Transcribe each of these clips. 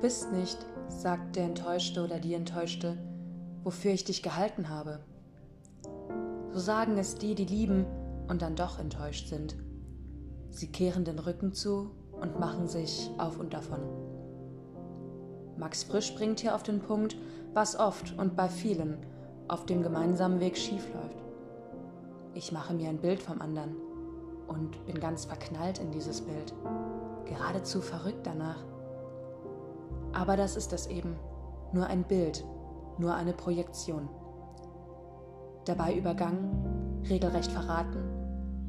bist nicht, sagt der Enttäuschte oder die Enttäuschte, wofür ich dich gehalten habe. So sagen es die, die lieben und dann doch enttäuscht sind. Sie kehren den Rücken zu und machen sich auf und davon. Max Frisch bringt hier auf den Punkt, was oft und bei vielen auf dem gemeinsamen Weg schiefläuft. Ich mache mir ein Bild vom anderen und bin ganz verknallt in dieses Bild, geradezu verrückt danach. Aber das ist es eben, nur ein Bild, nur eine Projektion. Dabei übergangen, regelrecht verraten,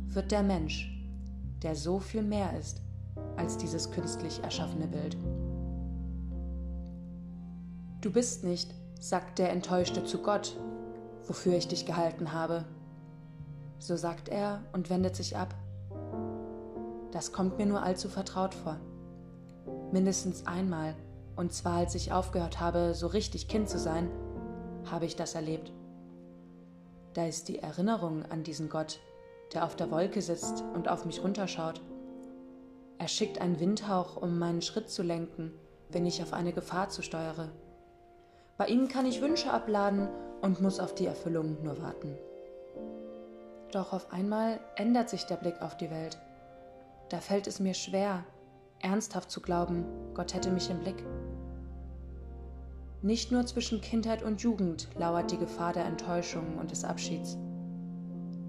wird der Mensch, der so viel mehr ist als dieses künstlich erschaffene Bild. Du bist nicht, sagt der Enttäuschte zu Gott, wofür ich dich gehalten habe. So sagt er und wendet sich ab. Das kommt mir nur allzu vertraut vor. Mindestens einmal, und zwar als ich aufgehört habe, so richtig Kind zu sein, habe ich das erlebt. Da ist die Erinnerung an diesen Gott, der auf der Wolke sitzt und auf mich runterschaut. Er schickt einen Windhauch, um meinen Schritt zu lenken, wenn ich auf eine Gefahr zusteuere. Bei ihm kann ich Wünsche abladen und muss auf die Erfüllung nur warten. Doch auf einmal ändert sich der Blick auf die Welt. Da fällt es mir schwer, ernsthaft zu glauben, Gott hätte mich im Blick. Nicht nur zwischen Kindheit und Jugend lauert die Gefahr der Enttäuschung und des Abschieds.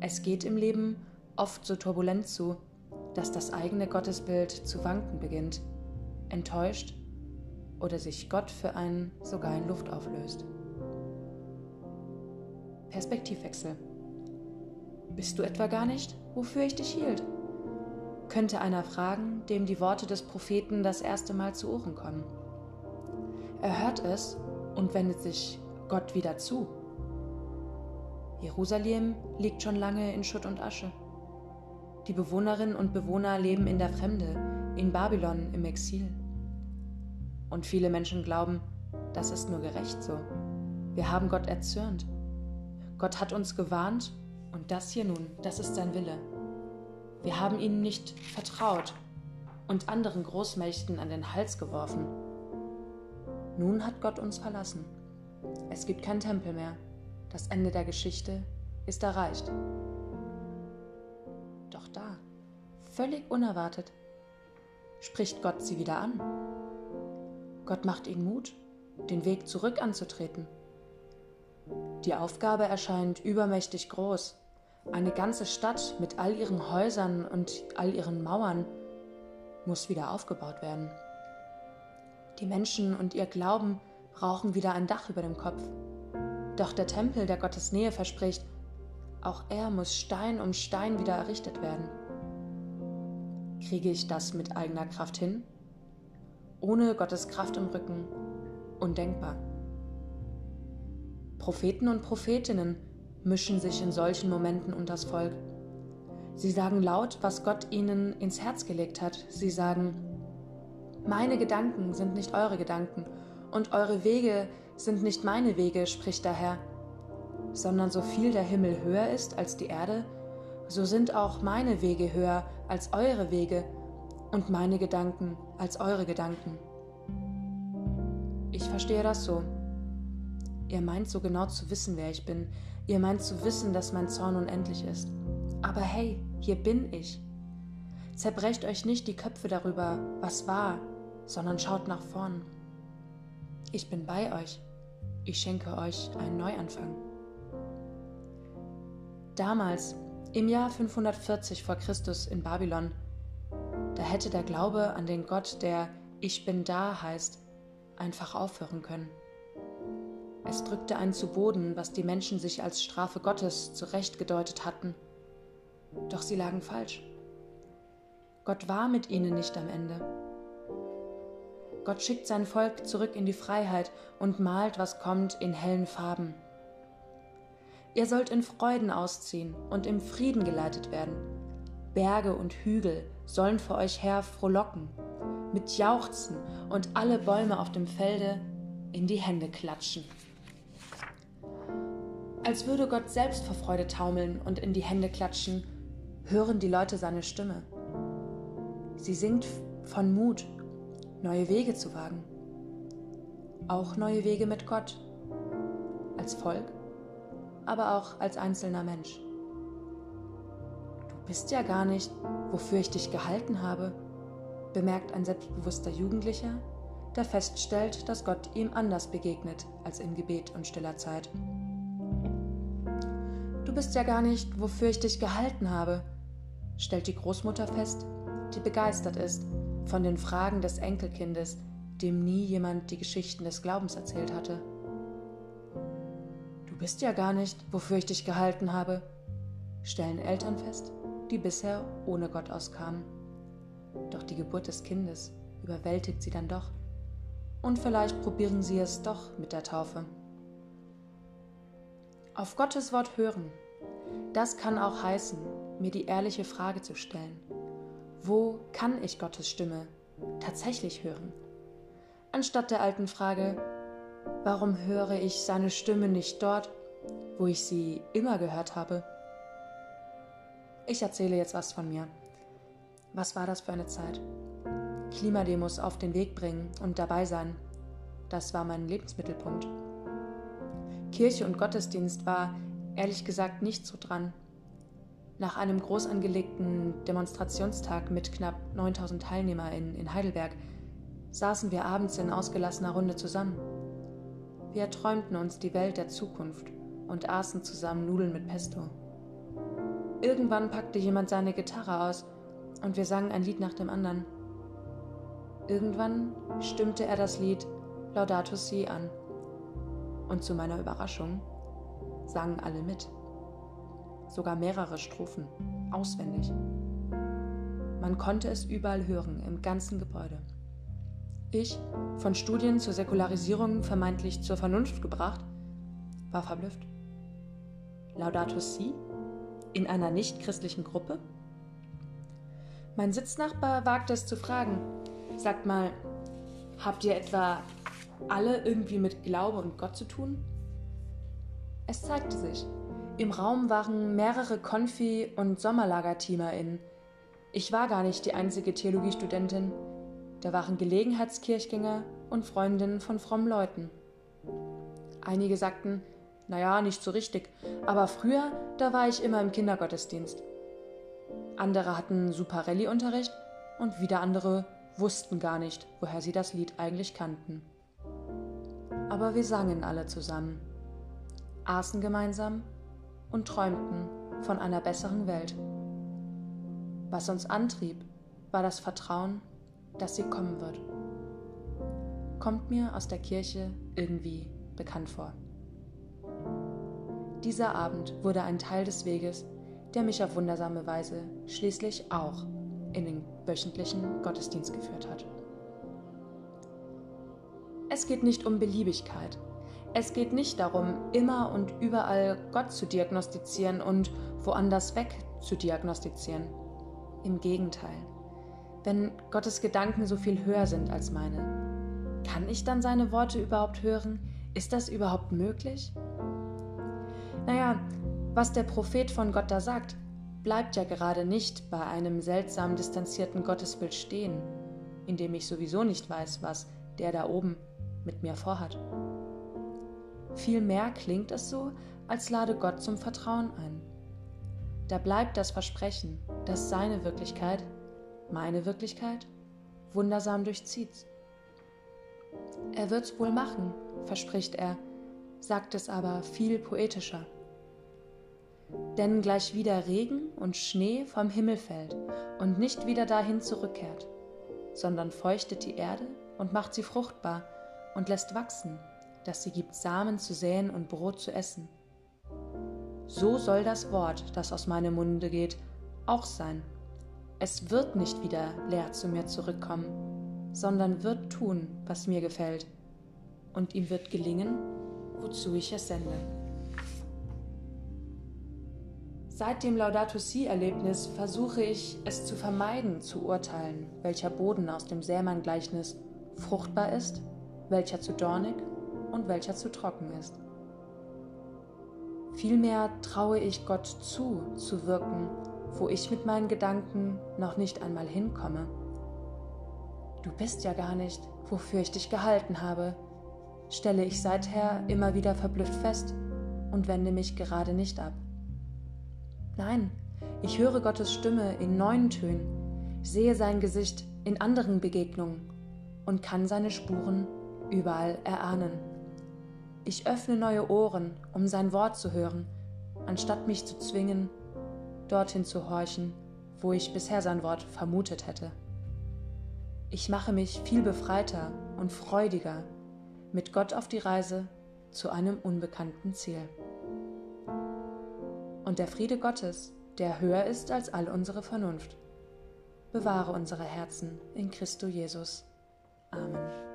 Es geht im Leben oft so turbulent zu, dass das eigene Gottesbild zu wanken beginnt, enttäuscht oder sich Gott für einen sogar in Luft auflöst. Perspektivwechsel. Bist du etwa gar nicht, wofür ich dich hielt? Könnte einer fragen, dem die Worte des Propheten das erste Mal zu Ohren kommen. Er hört es und wendet sich Gott wieder zu. Jerusalem liegt schon lange in Schutt und Asche. Die Bewohnerinnen und Bewohner leben in der Fremde, in Babylon im Exil. Und viele Menschen glauben, das ist nur gerecht so. Wir haben Gott erzürnt. Gott hat uns gewarnt und das hier nun, das ist sein Wille. Wir haben ihnen nicht vertraut und anderen Großmächten an den Hals geworfen. Nun hat Gott uns verlassen. Es gibt keinen Tempel mehr. Das Ende der Geschichte ist erreicht. Doch da, völlig unerwartet, spricht Gott sie wieder an. Gott macht ihnen Mut, den Weg zurück anzutreten. Die Aufgabe erscheint übermächtig groß. Eine ganze Stadt mit all ihren Häusern und all ihren Mauern muss wieder aufgebaut werden. Die Menschen und ihr Glauben brauchen wieder ein Dach über dem Kopf. Doch der Tempel, der Gottes Nähe verspricht, auch er muss Stein um Stein wieder errichtet werden. Kriege ich das mit eigener Kraft hin? ohne Gottes Kraft im Rücken undenkbar. Propheten und Prophetinnen mischen sich in solchen Momenten unters Volk. Sie sagen laut, was Gott ihnen ins Herz gelegt hat. Sie sagen, meine Gedanken sind nicht eure Gedanken und eure Wege sind nicht meine Wege, spricht der Herr, sondern so viel der Himmel höher ist als die Erde, so sind auch meine Wege höher als eure Wege und meine Gedanken als eure Gedanken. Ich verstehe das so. Ihr meint so genau zu wissen, wer ich bin. Ihr meint zu wissen, dass mein Zorn unendlich ist. Aber hey, hier bin ich. Zerbrecht euch nicht die Köpfe darüber, was war, sondern schaut nach vorn. Ich bin bei euch. Ich schenke euch einen Neuanfang. Damals, im Jahr 540 vor Christus in Babylon, da hätte der Glaube an den Gott, der Ich bin da heißt, einfach aufhören können. Es drückte einen zu Boden, was die Menschen sich als Strafe Gottes zurechtgedeutet hatten. Doch sie lagen falsch. Gott war mit ihnen nicht am Ende. Gott schickt sein Volk zurück in die Freiheit und malt, was kommt, in hellen Farben. Ihr sollt in Freuden ausziehen und im Frieden geleitet werden. Berge und Hügel sollen vor euch her frohlocken, mit Jauchzen und alle Bäume auf dem Felde in die Hände klatschen. Als würde Gott selbst vor Freude taumeln und in die Hände klatschen, hören die Leute seine Stimme. Sie singt von Mut, neue Wege zu wagen. auch neue Wege mit Gott, als Volk, aber auch als einzelner Mensch. Du bist ja gar nicht, wofür ich dich gehalten habe, bemerkt ein selbstbewusster Jugendlicher, der feststellt, dass Gott ihm anders begegnet als in Gebet und stiller Zeit. Du bist ja gar nicht, wofür ich dich gehalten habe, stellt die Großmutter fest, die begeistert ist von den Fragen des Enkelkindes, dem nie jemand die Geschichten des Glaubens erzählt hatte. Du bist ja gar nicht, wofür ich dich gehalten habe, stellen Eltern fest, die bisher ohne Gott auskamen. Doch die Geburt des Kindes überwältigt sie dann doch. Und vielleicht probieren sie es doch mit der Taufe. Auf Gottes Wort hören, das kann auch heißen, mir die ehrliche Frage zu stellen. Wo kann ich Gottes Stimme tatsächlich hören? Anstatt der alten Frage, warum höre ich seine Stimme nicht dort, wo ich sie immer gehört habe? Ich erzähle jetzt was von mir. Was war das für eine Zeit? Klimademos auf den Weg bringen und dabei sein. Das war mein Lebensmittelpunkt. Kirche und Gottesdienst war ehrlich gesagt nicht so dran. Nach einem groß angelegten Demonstrationstag mit knapp 9000 TeilnehmerInnen in Heidelberg saßen wir abends in ausgelassener Runde zusammen. Wir erträumten uns die Welt der Zukunft und aßen zusammen Nudeln mit Pesto. Irgendwann packte jemand seine Gitarre aus und wir sangen ein Lied nach dem anderen. Irgendwann stimmte er das Lied Laudato Si an. Und zu meiner Überraschung sangen alle mit. Sogar mehrere Strophen, auswendig. Man konnte es überall hören, im ganzen Gebäude. Ich, von Studien zur Säkularisierung vermeintlich zur Vernunft gebracht, war verblüfft. Laudato Si? In einer nichtchristlichen Gruppe? Mein Sitznachbar wagte es zu fragen. Sagt mal, habt ihr etwa alle irgendwie mit Glaube und Gott zu tun? Es zeigte sich. Im Raum waren mehrere Konfi- und SommerlagerteamerInnen. Ich war gar nicht die einzige Theologiestudentin. Da waren Gelegenheitskirchgänger und Freundinnen von frommen Leuten. Einige sagten, naja, nicht so richtig, aber früher, da war ich immer im Kindergottesdienst. Andere hatten Superelli-Unterricht und wieder andere wussten gar nicht, woher sie das Lied eigentlich kannten. Aber wir sangen alle zusammen aßen gemeinsam und träumten von einer besseren Welt. Was uns antrieb, war das Vertrauen, dass sie kommen wird. Kommt mir aus der Kirche irgendwie bekannt vor. Dieser Abend wurde ein Teil des Weges, der mich auf wundersame Weise schließlich auch in den wöchentlichen Gottesdienst geführt hat. Es geht nicht um Beliebigkeit, es geht nicht darum, immer und überall Gott zu diagnostizieren und woanders weg zu diagnostizieren. Im Gegenteil. Wenn Gottes Gedanken so viel höher sind als meine, kann ich dann seine Worte überhaupt hören? Ist das überhaupt möglich? Naja, was der Prophet von Gott da sagt, bleibt ja gerade nicht bei einem seltsam distanzierten Gottesbild stehen, in dem ich sowieso nicht weiß, was der da oben mit mir vorhat. Vielmehr klingt es so, als lade Gott zum Vertrauen ein. Da bleibt das Versprechen, dass seine Wirklichkeit, meine Wirklichkeit, wundersam durchzieht. Er wird's wohl machen, verspricht er, sagt es aber viel poetischer. Denn gleich wieder Regen und Schnee vom Himmel fällt und nicht wieder dahin zurückkehrt, sondern feuchtet die Erde und macht sie fruchtbar und lässt wachsen dass sie gibt Samen zu säen und Brot zu essen. So soll das Wort, das aus meinem Munde geht, auch sein. Es wird nicht wieder leer zu mir zurückkommen, sondern wird tun, was mir gefällt, und ihm wird gelingen, wozu ich es sende. Seit dem Laudato Si-Erlebnis versuche ich es zu vermeiden, zu urteilen, welcher Boden aus dem Sämann-Gleichnis fruchtbar ist, welcher zu dornig und welcher zu trocken ist. Vielmehr traue ich Gott zu, zu wirken, wo ich mit meinen Gedanken noch nicht einmal hinkomme. Du bist ja gar nicht, wofür ich dich gehalten habe, stelle ich seither immer wieder verblüfft fest und wende mich gerade nicht ab. Nein, ich höre Gottes Stimme in neuen Tönen, sehe sein Gesicht in anderen Begegnungen und kann seine Spuren überall erahnen. Ich öffne neue Ohren, um sein Wort zu hören, anstatt mich zu zwingen, dorthin zu horchen, wo ich bisher sein Wort vermutet hätte. Ich mache mich viel befreiter und freudiger mit Gott auf die Reise zu einem unbekannten Ziel. Und der Friede Gottes, der höher ist als all unsere Vernunft, bewahre unsere Herzen in Christo Jesus. Amen.